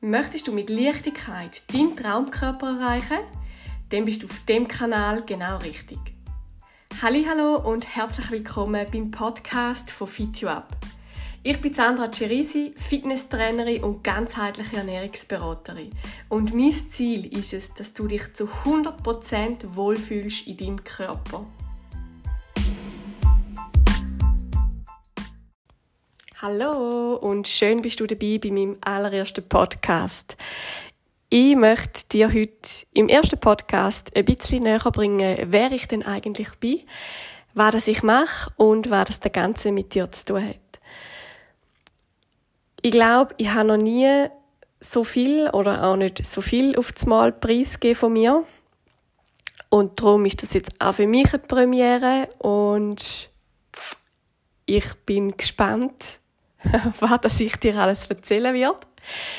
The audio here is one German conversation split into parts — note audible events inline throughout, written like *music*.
Möchtest du mit Leichtigkeit deinen Traumkörper erreichen? Dann bist du auf dem Kanal genau richtig. Hallo und herzlich willkommen beim Podcast von Fit You Up. Ich bin Sandra Cerisi, Fitnesstrainerin und ganzheitliche Ernährungsberaterin. Und mein Ziel ist es, dass du dich zu 100% wohlfühlst in deinem Körper. Hallo und schön bist du dabei bei meinem allerersten Podcast. Ich möchte dir heute im ersten Podcast ein bisschen näher bringen, wer ich denn eigentlich bin, was das ich mache und was das Ganze mit dir zu tun hat. Ich glaube, ich habe noch nie so viel oder auch nicht so viel auf das Mal preisgegeben von mir. Und darum ist das jetzt auch für mich eine Premiere und ich bin gespannt, *laughs* was ich dir alles erzählen werde.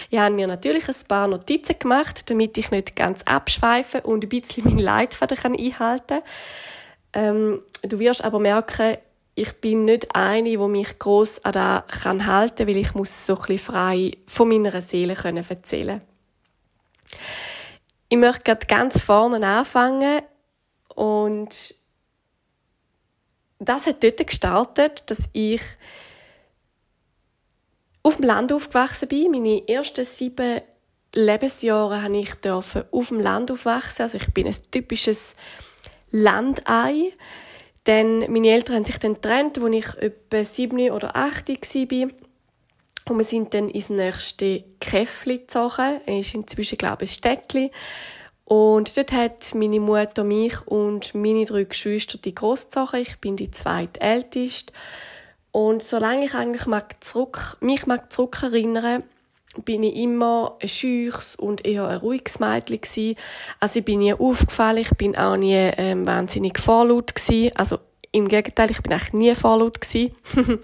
Ich habe mir natürlich ein paar Notizen gemacht, damit ich nicht ganz abschweife und ein bisschen mein Leitfaden einhalten kann. Ähm, du wirst aber merken, ich bin nicht eine, die mich gross an das halten kann, weil ich muss so ein frei von meiner Seele können erzählen Ich möchte gerade ganz vorne anfangen und das hat dort gestartet, dass ich auf dem Land aufgewachsen bin. Meine ersten sieben Lebensjahre habe ich auf dem Land aufwachsen. Also ich bin ein typisches Landei. Denn meine Eltern haben sich dann getrennt, als ich etwa sieben oder acht war. Und wir sind dann ins nächste Käffli gezogen. Es ist inzwischen, glaube ich, ein Städtchen. Und dort hat meine Mutter mich und meine drei Geschwister die großgezogen. Ich bin die zweitälteste. Und solange ich eigentlich mag zurück, mich mag zurückerinnere, bin ich immer ein schüchs und eher ein ruhiges Mädchen gewesen. Also ich bin nie aufgefallen, ich bin auch nie ähm, wahnsinnig vorlaut gewesen. Also im Gegenteil, ich bin eigentlich nie vorlaut gewesen. *laughs*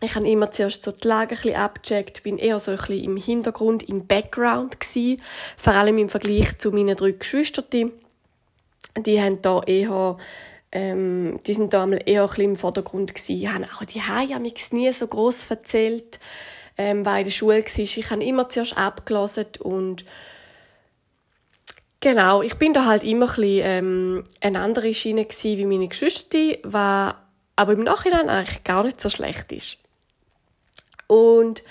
ich habe immer zuerst so die Lage ein bisschen abgecheckt, bin eher so ein im Hintergrund, im Background gewesen. Vor allem im Vergleich zu meinen drei Geschwistern. Die haben da eher ähm, die sind da eher ein im Vordergrund gewesen. Ich habe auch die Haie nie so groß erzählt, ähm, weil in der Schule war. Ich habe immer zuerst abgelesen und genau, ich bin da halt immer ein bisschen, ähm, eine andere Schiene gewesen, wie meine Geschwister, was aber im Nachhinein eigentlich gar nicht so schlecht ist. Und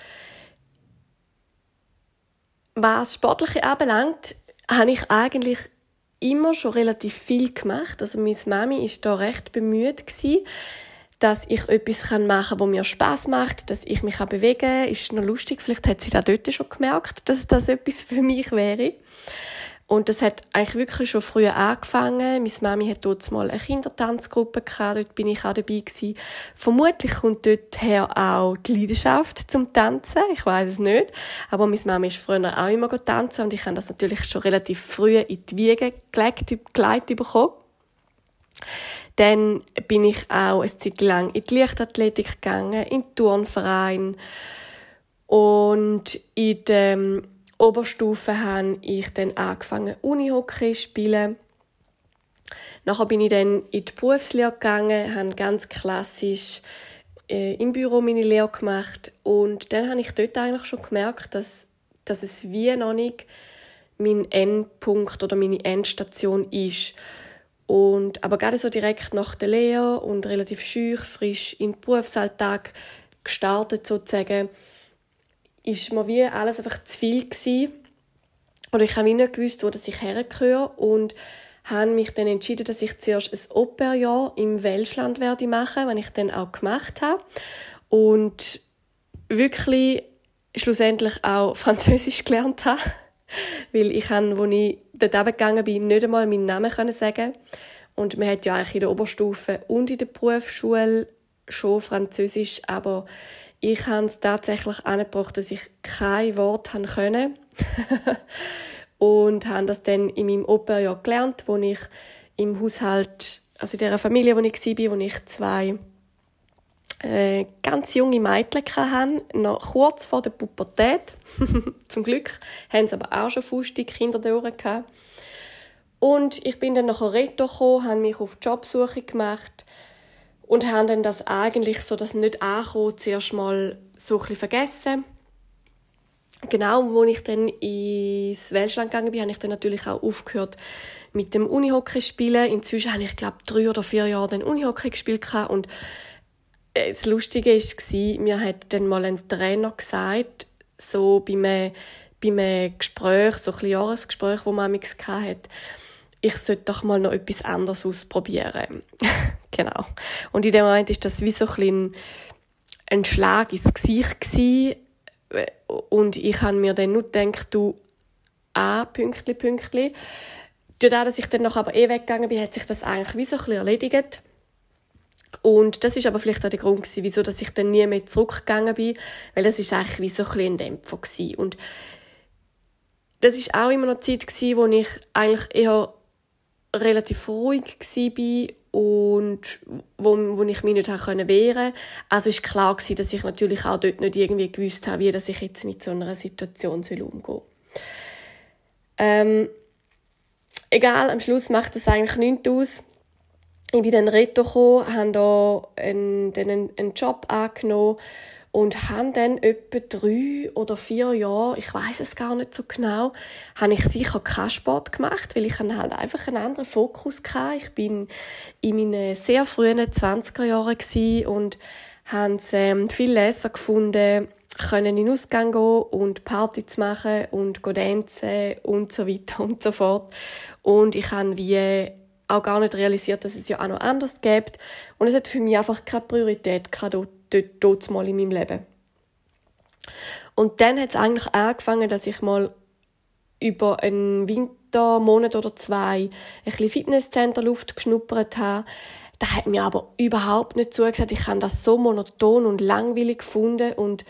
was Sportliche anbelangt, habe ich eigentlich immer schon relativ viel gemacht. Also meine Mami ist da recht bemüht gewesen, dass ich etwas machen kann, was mir Spaß macht, dass ich mich bewegen kann. Ist noch lustig, vielleicht hat sie da dort schon gemerkt, dass das etwas für mich wäre. Und das hat eigentlich wirklich schon früher angefangen. Meine Mami hat dort mal eine Kindertanzgruppe gehabt, dort bin ich auch dabei gewesen. Vermutlich kommt dort her auch die Leidenschaft zum Tanzen, ich weiß es nicht. Aber meine Mami ist früher auch immer tanzen und ich habe das natürlich schon relativ früh in die Wiege gelegt, gelegt bekommen. Dann bin ich auch eine Zeit lang in die Leichtathletik gegangen, in den Turnverein und in dem Oberstufe habe ich dann angefangen, Unihockey zu spielen. Nachher bin ich dann in die Berufslehre gegangen, habe ganz klassisch äh, im Büro meine Lehre gemacht und dann habe ich dort eigentlich schon gemerkt, dass, dass es wie noch nicht mein Endpunkt oder meine Endstation ist. Und, aber gerade so direkt nach der Lehre und relativ schüch, frisch in den Berufsalltag gestartet sozusagen, ist mir wie alles einfach zu viel gewesen. Oder ich habe nicht gewusst, wo ich hergehöre und habe mich dann entschieden, dass ich zuerst ein Operjahr im Welschland werde machen, was ich dann auch gemacht habe. Und wirklich schlussendlich auch *laughs* Französisch gelernt habe, weil ich habe, als ich dort gegangen bin, nicht einmal meinen Namen können sagen. Und man hat ja eigentlich in der Oberstufe und in der Berufsschule schon Französisch, aber ich habe es tatsächlich angebracht, dass ich kein Wort können *laughs* und habe das dann in meinem Operjahr gelernt, wo ich im Haushalt, also in der Familie, wo ich war, wo ich zwei äh, ganz junge Mädchen hatte, noch kurz vor der Pubertät. *laughs* Zum Glück haben sie aber auch schon fustige Kinder durch. Und ich bin dann nachher Reto gekommen, habe mich auf Jobsuche gemacht und haben dann das eigentlich so das nicht ankommen zuerst mal so ein vergessen genau, wo ich dann ins Welschland gegangen bin, habe ich dann natürlich auch aufgehört mit dem Unihockey spielen. Inzwischen habe ich glaube drei oder vier Jahre dann Unihockey gespielt und äh, das Lustige war, mir hat dann mal ein Trainer gesagt, so bei einem, bei einem Gespräch, so ein Jahresgespräch, das man hatte, ich sollte doch mal noch etwas anderes ausprobieren. *laughs* genau. Und in dem Moment ist das wie so ein, ein Schlag ins Gesicht gewesen. und ich habe mir dann nur gedacht, du, ah, Pünktli, Pünktli. Dadurch, dass ich dann noch aber eh weggegangen bin, hat sich das eigentlich wie so ein erledigt. Und das ist aber vielleicht auch der Grund gewesen, wieso dass ich dann nie mehr zurückgegangen bin, weil das ist eigentlich wie so ein, ein Dämpfer gewesen. Und das ist auch immer noch die Zeit gewesen, wo ich eigentlich eher relativ ruhig war und wo, wo ich mich nicht wehren konnte. Also ist klar dass ich natürlich auch dort nicht irgendwie gewusst habe, wie dass ich jetzt mit so einer Situation umgehen soll. Ähm, egal, am Schluss macht das eigentlich nichts aus ich bin dann retour gekommen, habe da einen, einen, einen Job angenommen und habe dann etwa drei oder vier Jahre, ich weiß es gar nicht so genau, habe ich sicher keinen Sport gemacht, weil ich halt einfach einen anderen Fokus hatte. Ich bin in meinen sehr frühen 20er Jahren und habe ähm, viel besser gefunden, können in den Ausgang gehen und Party zu machen und tanzen und so weiter und so fort. Und ich habe wie auch gar nicht realisiert, dass es ja auch noch anders gibt. Und es hat für mich einfach keine Priorität gehabt, dort, mal in meinem Leben. Und dann hat es eigentlich angefangen, dass ich mal über einen Wintermonat oder zwei ein bisschen Fitnesscenter-Luft geschnuppert habe. Da hat mir aber überhaupt nicht zugesagt. Ich habe das so monoton und langweilig gefunden und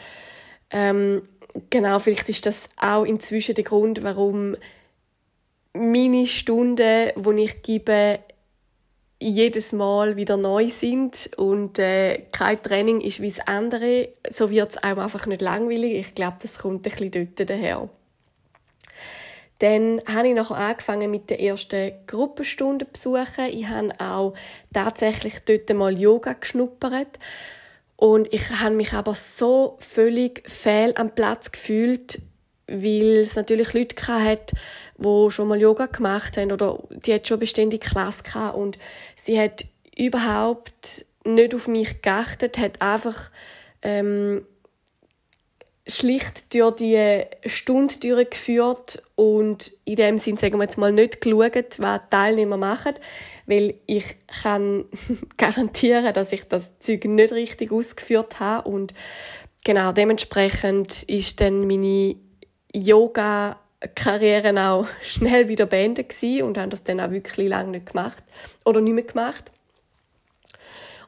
ähm, genau, vielleicht ist das auch inzwischen der Grund, warum meine Stunden, die ich gebe, jedes Mal wieder neu sind und äh, kein Training ist wie das andere, so wird es auch einfach nicht langweilig. Ich glaube, das kommt ein bisschen dort daher. Dann habe ich nachher angefangen mit der ersten Gruppenstunde besuchen. Ich habe auch tatsächlich dort mal Yoga geschnuppert. Und ich habe mich aber so völlig fehl am Platz gefühlt, weil es natürlich Leute hatte, die schon mal Yoga gemacht haben oder die hat schon beständig Klasse gehabt und sie hat überhaupt nicht auf mich geachtet, hat einfach ähm, schlicht durch die Stunde durchgeführt und in dem Sinn sagen wir jetzt mal nicht geschaut, was die Teilnehmer machen, weil ich kann *laughs* garantieren, dass ich das Zeug nicht richtig ausgeführt habe und genau dementsprechend ist dann meine Yoga Karriere auch *laughs* schnell wieder beendet gewesen und haben das dann auch wirklich lange nicht gemacht oder nicht mehr gemacht.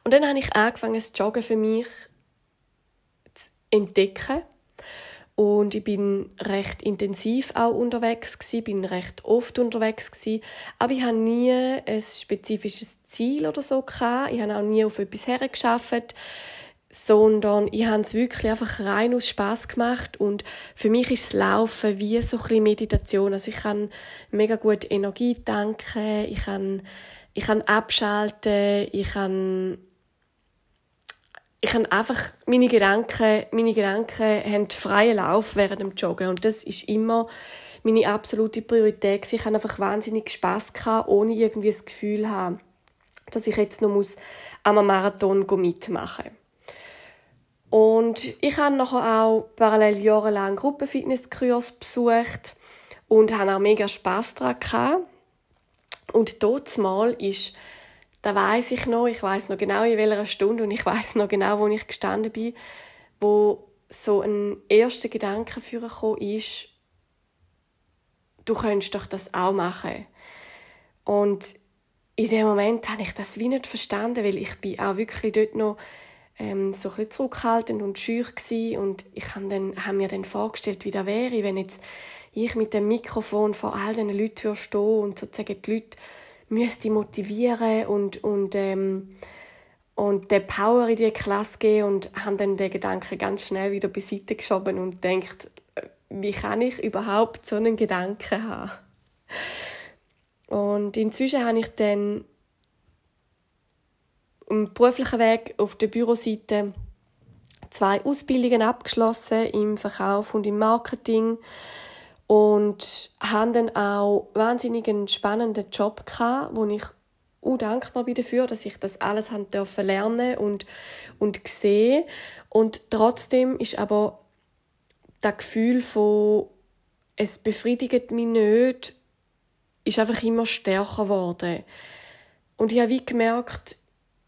Und dann habe ich angefangen, das Joggen für mich zu entdecken. Und ich bin recht intensiv auch unterwegs gewesen, bin recht oft unterwegs gewesen. Aber ich habe nie ein spezifisches Ziel oder so gehabt. Ich habe auch nie auf etwas hergeschafft sondern ich habe es wirklich einfach rein aus Spaß gemacht und für mich ist das Laufen wie so ein Meditation. Also ich kann mega gut Energie tanken, ich kann, ich kann abschalten, ich kann ich kann einfach meine Gedanken, meine Gedanken haben freien Lauf während dem Joggen und das ist immer meine absolute Priorität. Ich habe einfach wahnsinnig Spaß gehabt, ohne irgendwie das Gefühl zu haben, dass ich jetzt noch muss am Marathon mitmachen muss. Und ich habe nachher auch parallel jahrelang Gruppenfitnesskurs besucht und habe auch mega Spass daran gehabt. Und dort mal ist, da weiß ich noch, ich weiß noch genau in welcher Stunde und ich weiß noch genau, wo ich gestanden bin, wo so ein erster Gedanke für ist, du könntest doch das auch machen. Und in dem Moment habe ich das wie nicht verstanden, weil ich bin auch wirklich dort noch ähm, so ein zurückhaltend und schüch gewesen. und ich habe dann, hab mir dann vorgestellt, wie das wäre, wenn jetzt ich mit dem Mikrofon vor all diesen Leuten stehen und sozusagen die Leute müsste motivieren und, und, ähm, und den Power in die Klasse geben und habe dann den Gedanken ganz schnell wieder beiseite geschoben und denkt, wie kann ich überhaupt so einen Gedanken haben? Und inzwischen habe ich dann im beruflichen Weg auf der Büroseite zwei Ausbildungen abgeschlossen im Verkauf und im Marketing und hatte dann auch einen spannenden Job gehabt, wo ich auch dankbar bin dafür, dass ich das alles dürfen lernen und und sehen und trotzdem ist aber das Gefühl von es befriedigt mich nicht, ist einfach immer stärker geworden. Und ich habe wie gemerkt,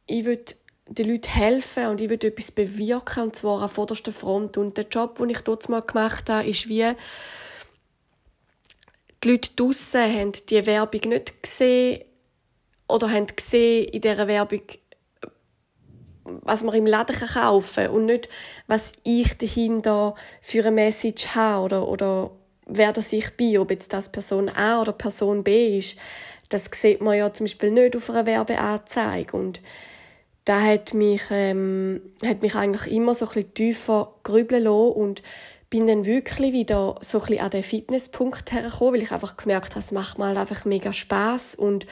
ich will den Leuten helfen und ich will etwas bewirken, und zwar an vorderster Front. Und der Job, den ich dort mal gemacht habe, ist wie, die Leute draussen haben die Werbung nicht gesehen oder haben gesehen in dieser Werbung, was man im Laden kaufen kann und nicht, was ich dahinter für eine Message habe oder, oder wer das ich bin, ob jetzt das Person A oder Person B ist. Das sieht man ja zum Beispiel nicht auf einer Werbeanzeige und da hat mich, ähm, hat mich eigentlich immer so ein tiefer grübeln lassen und bin dann wirklich wieder so ein an den Fitnesspunkt hergekommen, weil ich einfach gemerkt habe, es macht mal halt einfach mega Spaß und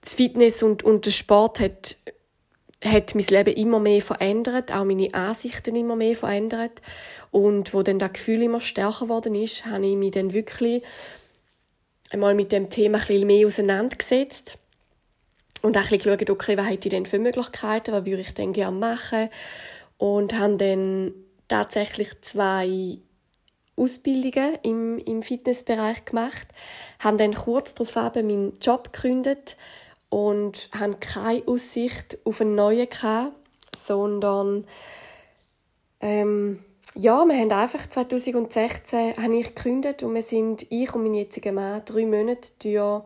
das Fitness und, und der Sport hat, hat mein Leben immer mehr verändert, auch meine Ansichten immer mehr verändert und wo dann das Gefühl immer stärker geworden ist, habe ich mich dann wirklich einmal mit dem Thema ein bisschen mehr auseinandergesetzt und auch ein bisschen geschaut, okay, was hätte ich denn für Möglichkeiten, was würde ich denn gerne machen? Und habe dann tatsächlich zwei Ausbildungen im, im Fitnessbereich gemacht, habe dann kurz darauf eben meinen Job gekündigt und habe keine Aussicht auf einen neuen gehabt, sondern ähm, ja, wir haben einfach 2016 habe ich gekündigt und wir sind, ich und mein jetziger Mann, drei Monate durch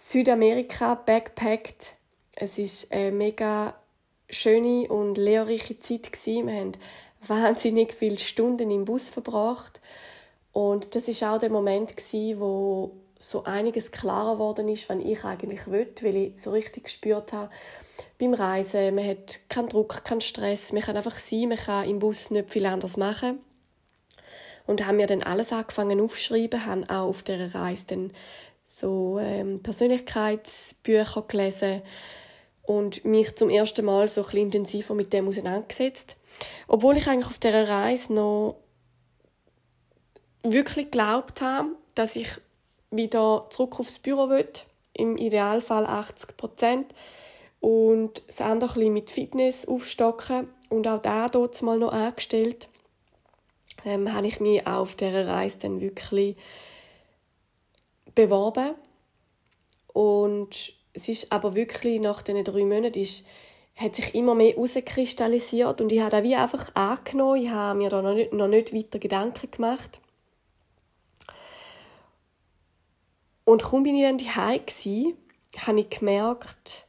Südamerika backpackt. Es ist eine mega schöne und lehrreiche Zeit. Wir haben wahnsinnig viele Stunden im Bus verbracht und das ist auch der Moment wo so einiges klarer geworden ist, was ich eigentlich will, weil ich so richtig gespürt habe, beim Reisen, man hat keinen Druck, keinen Stress, man kann einfach sein, man kann im Bus nicht viel anders machen. Und haben mir dann alles angefangen aufzuschreiben, haben auch auf dieser Reise dann so ähm, Persönlichkeitsbücher gelesen und mich zum ersten Mal so ein intensiver mit dem auseinandergesetzt. Obwohl ich eigentlich auf dieser Reise noch wirklich geglaubt habe, dass ich wieder zurück aufs Büro will, im Idealfall 80 Prozent und das andere ein mit Fitness aufstocken und auch da dort mal noch angestellt, ähm, habe ich mich auf dieser Reise dann wirklich beworben und es ist aber wirklich nach diesen drei Monaten ist, hat sich immer mehr herauskristallisiert und ich habe das wie einfach angenommen, ich habe mir da noch nicht, noch nicht weiter Gedanken gemacht. Und kaum bin ich dann daheim gsi, habe ich gemerkt,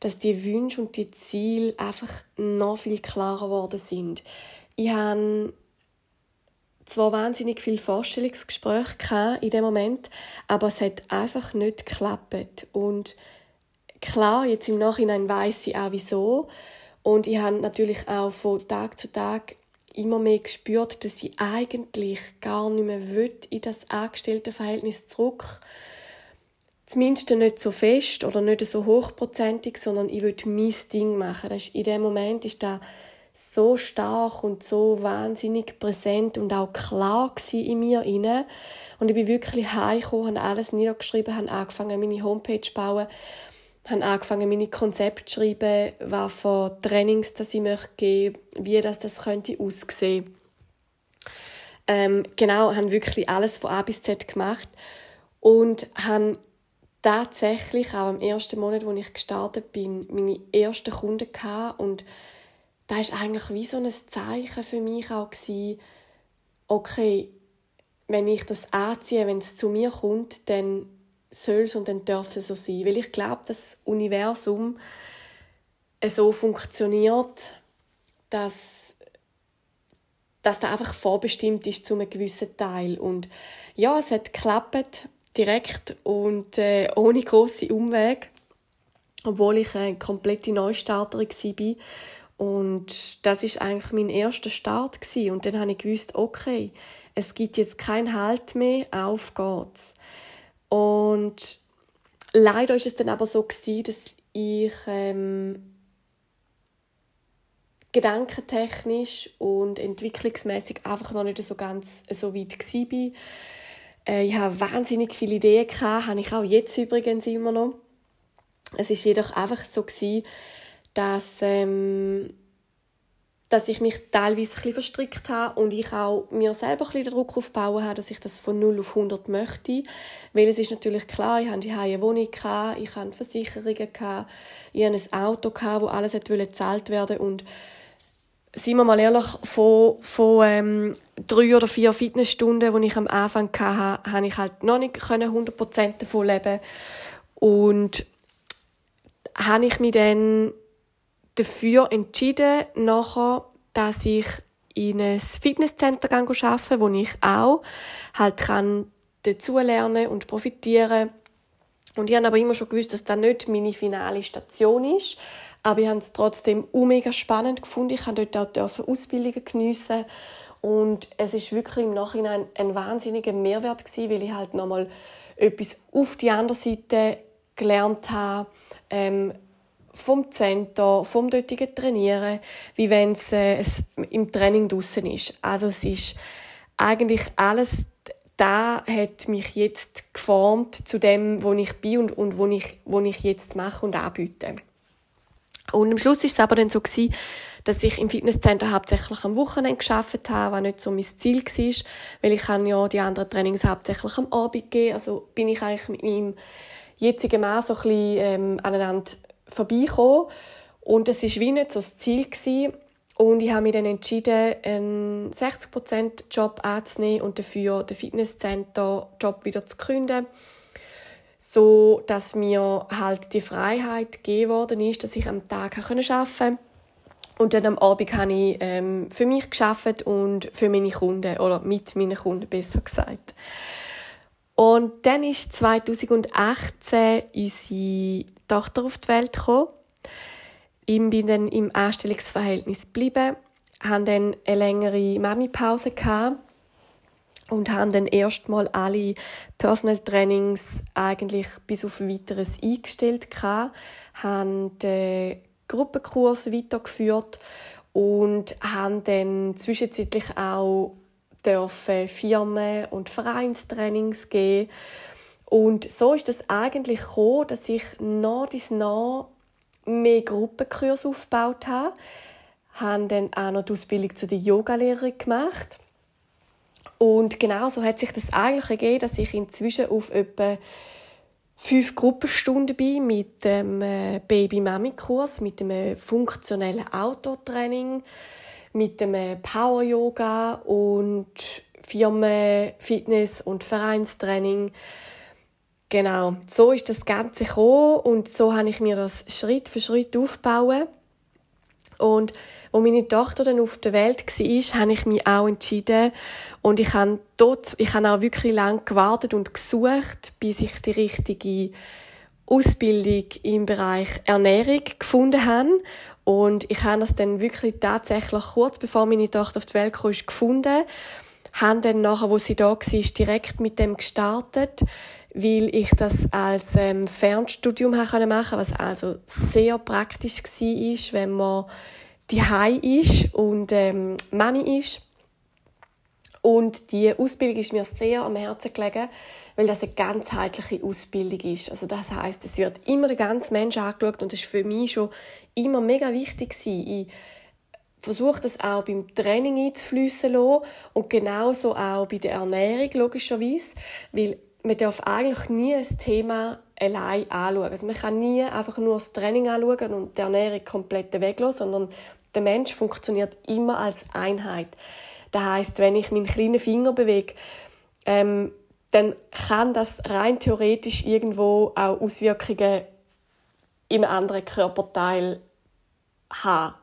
dass die Wünsche und die Ziele einfach noch viel klarer geworden sind. Ich habe zwar wahnsinnig viele Vorstellungsgespräche in dem Moment, aber es hat einfach nicht geklappt. Und klar, jetzt im Nachhinein weiß ich auch wieso. Und ich habe natürlich auch von Tag zu Tag immer mehr gespürt, dass ich eigentlich gar nicht mehr will, in das Angestelltenverhältnis zurück zumindest nicht so fest oder nicht so hochprozentig, sondern ich will mein Ding machen. Das ist, in dem Moment ist da so stark und so wahnsinnig präsent und auch klar in mir inne und ich bin wirklich heimgekommen, habe alles niedergeschrieben, habe angefangen meine Homepage zu bauen, habe angefangen meine Konzepte zu schreiben, was für Trainings das ich möchte geben, wie das das könnte aussehen. Ähm, genau, habe wirklich alles von A bis Z gemacht und habe tatsächlich auch im ersten Monat, wo ich gestartet bin, meine ersten Kunden gehabt und da ist eigentlich wie so ein Zeichen für mich auch gewesen, okay, wenn ich das anziehe, wenn es zu mir kommt, dann soll es und dann darf es so sein. Weil ich glaube, das Universum so funktioniert, dass, dass das einfach vorbestimmt ist zu einem gewissen Teil. Und ja, es hat geklappt direkt und äh, ohne große Umweg, obwohl ich eine komplette Neustarterin war. Und das ist eigentlich mein erster Start gewesen. und dann habe ich gewusst, okay, es gibt jetzt keinen Halt mehr, auf geht's. Und leider ist es dann aber so gewesen, dass ich ähm, gedankentechnisch und entwicklungsmäßig einfach noch nicht so ganz so weit war. Äh, ich habe wahnsinnig viele Ideen gehabt, habe ich auch jetzt übrigens immer noch. Es ist jedoch einfach so gewesen, dass ähm, dass ich mich teilweise ein verstrickt habe und ich auch mir selber ein bisschen Druck aufbauen habe, dass ich das von 0 auf 100 möchte. Weil es ist natürlich klar, ich hatte eine Wohnung, ich hatte Versicherungen, ich hatte ein Auto, wo alles gezahlt werden und seien wir mal ehrlich, von, von ähm, drei oder vier Fitnessstunden, die ich am Anfang hatte, habe ich halt noch nicht 100% davon leben Und habe ich mich dann dafür entschieden, nachher, dass ich in ein Fitnesscenter arbeite, wo ich auch halt kann dazulernen und profitieren und ich habe aber immer schon gewusst, dass das nicht meine finale Station ist. Aber ich habe es trotzdem mega spannend gefunden. Ich durfte dort auch Ausbildungen geniessen. Und es ist wirklich im Nachhinein ein wahnsinniger Mehrwert gewesen, weil ich halt nochmal etwas auf die andere Seite gelernt habe. Ähm, vom Center, vom dortigen Trainieren, wie wenn es, äh, es im Training draußen ist. Also es ist eigentlich alles da hat mich jetzt geformt zu dem, wo ich bin und, und wo, ich, wo ich jetzt mache und anbiete. Und am Schluss ist es aber dann so gewesen, dass ich im Fitnesscenter hauptsächlich am Wochenende geschafft habe, was nicht so mein Ziel war, weil ich ja die anderen Trainings hauptsächlich am Abend gehen. Also bin ich eigentlich mit meinem jetzigen Mann so ein bisschen ähm, aneinander vorbeikommen. Und es war wie nicht so das Ziel. Gewesen. Und ich habe mich dann entschieden, einen 60% Job anzunehmen und dafür den Fitnesscenter-Job wieder zu gründen. So, dass mir halt die Freiheit gegeben worden ist, dass ich am Tag arbeiten konnte. Und dann am Abend habe ich ähm, für mich geschafft und für meine Kunden, oder mit meinen Kunden besser gesagt. Und dann ist 2018 unsere Tochter auf die Welt gekommen. Ich bin dann im Anstellungsverhältnis geblieben, hatte dann eine längere Mami-Pause und habe dann erstmal alle Personal Trainings eigentlich bis auf Weiteres eingestellt gehabt, habe den Gruppenkurs weitergeführt und habe dann zwischenzeitlich auch dürfen Firmen und Vereinstrainings geben und so ist es eigentlich gekommen, dass ich nach dies nach mehr Gruppenkurse aufgebaut habe. Habe dann auch noch die Ausbildung zu der Yogalehrerin gemacht. Und genau so hat sich das eigentlich ergeben, dass ich inzwischen auf etwa fünf Gruppenstunden bin mit dem äh, Baby-Mami-Kurs, mit dem funktionellen Outdoor-Training, mit dem äh, Power-Yoga und Firmen-, Fitness- und Vereinstraining. Genau, so ist das Ganze gekommen und so habe ich mir das Schritt für Schritt aufgebaut. Und als meine Tochter dann auf der Welt war, habe ich mich auch entschieden und ich habe, dort, ich habe auch wirklich lange gewartet und gesucht, bis ich die richtige Ausbildung im Bereich Ernährung gefunden habe. Und ich habe das dann wirklich tatsächlich kurz bevor meine Tochter auf die Welt kam, gefunden. Habe dann nachher, wo sie da war, direkt mit dem gestartet weil ich das als ähm, Fernstudium machen konnte, was also sehr praktisch war, wenn man die ist und ähm, Mami ist. Und die Ausbildung ist mir sehr am Herzen gelegen, weil das eine ganzheitliche Ausbildung ist. Also das heißt, es wird immer der ganze Mensch angeschaut und das ist für mich schon immer mega wichtig Ich versuche das auch beim Training einzufließen und genauso auch bei der Ernährung logischerweise, weil man darf eigentlich nie ein Thema allein anschauen. Also man kann nie einfach nur das Training anschauen und die Ernährung komplett weglassen, sondern der Mensch funktioniert immer als Einheit. Das heißt, wenn ich meinen kleinen Finger bewege, ähm, dann kann das rein theoretisch irgendwo auch Auswirkungen im anderen Körperteil haben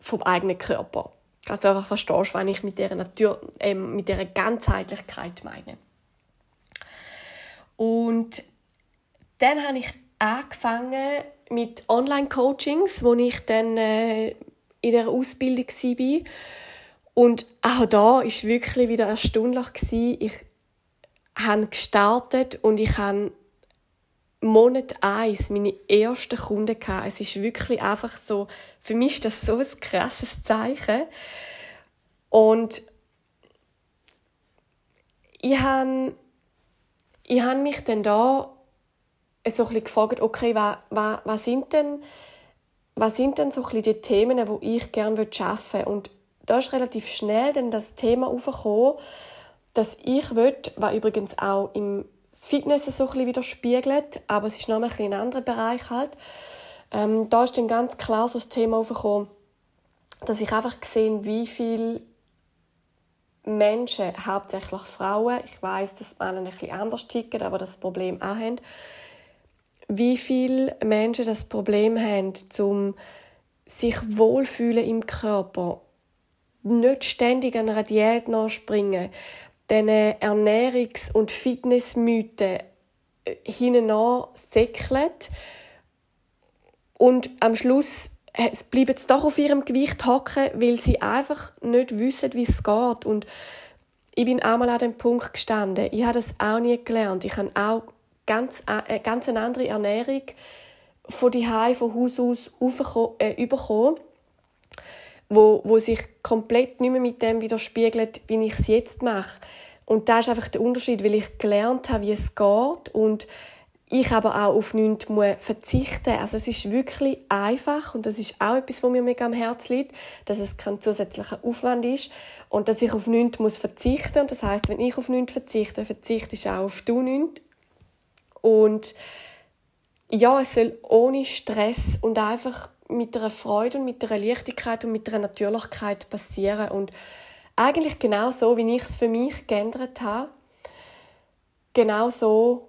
vom eigenen Körper. Also einfach verstehst, was ich mit dieser, Natur, äh, mit dieser Ganzheitlichkeit meine. Und dann habe ich angefangen mit Online-Coachings, wo ich dann äh, in der Ausbildung war. Und auch da war wirklich wieder erstaunlich. Ich habe gestartet und ich habe Monat 1 meine ersten Kunden gehabt. Es ist wirklich einfach so, für mich ist das so ein krasses Zeichen. Und ich habe, ich habe mich dann da so ein gefragt, okay, was, was, was sind denn was sind denn so die Themen, wo ich gerne arbeiten würde? Und da ist relativ schnell dann das Thema aufgekommen, dass ich will, was übrigens auch im Fitness so ein bisschen widerspiegelt, aber es ist noch ein, bisschen ein anderer Bereich halt. Ähm, da ist dann ganz klar so das Thema aufgekommen, dass ich einfach gesehen, wie viele Menschen, hauptsächlich Frauen, ich weiß, dass Männer ein bisschen anders ticken, aber das Problem auch haben, wie viele Menschen das Problem haben, zum sich wohlfühlen im Körper, nicht ständig an einer Diät nachspringen, diesen Ernährungs- und Fitnessmythen äh, hinten säckeln und am Schluss äh, bleiben sie doch auf ihrem Gewicht hocken, weil sie einfach nicht wissen, wie es geht. Und ich bin einmal an dem Punkt gestanden. Ich habe das auch nie gelernt. Ich habe auch ganz, äh, ganz eine andere Ernährung von die von Haus aus äh, bekommen, wo, wo sich komplett nicht mehr mit dem widerspiegelt, wie ich es jetzt mache. Und da ist einfach der Unterschied, weil ich gelernt habe, wie es geht und ich aber auch auf nichts muss verzichten Also es ist wirklich einfach und das ist auch etwas, was mir mega am Herzen liegt, dass es kein zusätzlicher Aufwand ist und dass ich auf nichts muss verzichten Und das heißt, wenn ich auf nichts verzichte, verzichte ich auch auf du nichts. Und ja, es soll ohne Stress und einfach mit einer Freude und mit einer Leichtigkeit und mit einer Natürlichkeit passieren. Und eigentlich genau so, wie ich es für mich geändert habe, genau so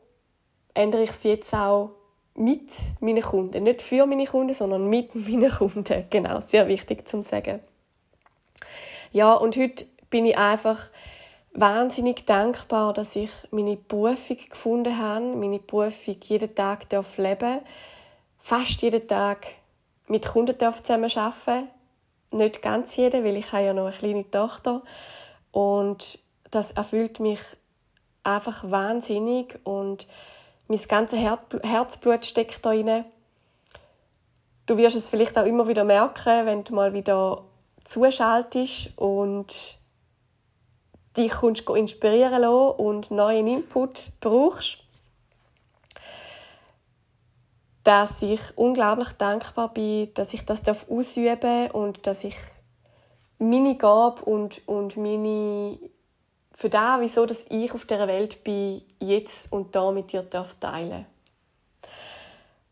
ändere ich es jetzt auch mit meinen Kunden. Nicht für meine Kunden, sondern mit *laughs* meinen Kunden. Genau, sehr wichtig zu sagen. Ja, und heute bin ich einfach wahnsinnig dankbar, dass ich meine Berufung gefunden habe, meine Berufung jeden Tag darf leben, fast jeden Tag mit Kunden darf zusammen. Nicht ganz jeden, weil ich habe ja noch eine kleine Tochter und das erfüllt mich einfach wahnsinnig und mein ganzes Herzblut steckt da rein. Du wirst es vielleicht auch immer wieder merken, wenn du mal wieder zuschaltest und dich inspirieren lassen und neuen Input brauchst, dass ich unglaublich dankbar bin, dass ich das ausüben darf und dass ich meine Gabe und, und meine für das, wieso dass ich auf der Welt bin, jetzt und da mit dir darf teilen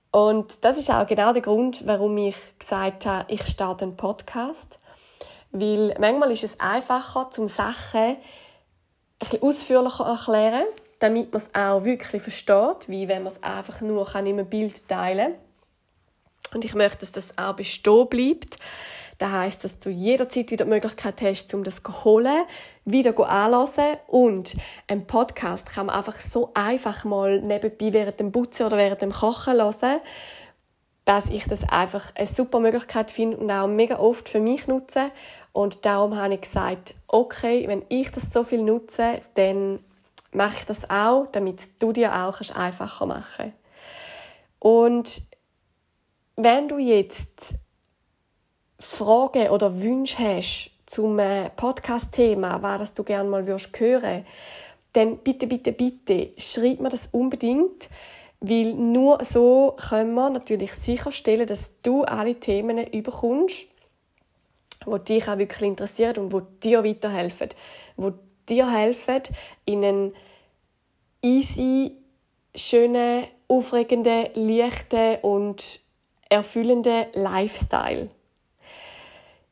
Und das ist auch genau der Grund, warum ich gesagt habe, ich starte einen Podcast. Weil manchmal ist es einfacher, zum Sachen ein bisschen ausführlicher erklären, damit man es auch wirklich versteht, wie wenn man es einfach nur in einem Bild teilen kann. Und ich möchte, dass das auch bestehen bleibt. Das heißt, dass du jederzeit wieder die Möglichkeit hast, um das zu holen, wieder anzuhören. Und ein Podcast kann man einfach so einfach mal nebenbei während dem Putzen oder während dem Kochen hören dass ich das einfach eine super Möglichkeit finde und auch mega oft für mich nutze. Und darum habe ich gesagt, okay, wenn ich das so viel nutze, dann mache ich das auch, damit du dir auch einfacher machen kannst. Und wenn du jetzt Fragen oder Wünsche hast zum äh, Podcast-Thema, was du gerne mal hören würdest, dann bitte, bitte, bitte schreib mir das unbedingt. Weil nur so können wir natürlich sicherstellen, dass du alle Themen überkommst, die dich auch wirklich interessieren und die dir weiterhelfen. Die dir helfen, in einen easy, schönen, aufregenden, leichten und erfüllenden Lifestyle.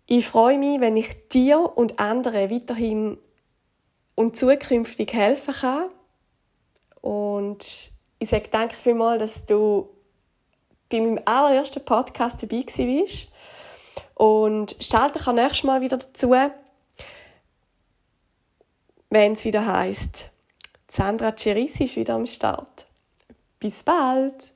Ich freue mich, wenn ich dir und anderen weiterhin und zukünftig helfen kann. Und ich sage danke vielmals, dass du bei meinem allerersten Podcast dabei warst. Und schalte dich auch nächstes Mal wieder dazu, wenn es wieder heißt, Sandra Cerisi ist wieder am Start. Bis bald!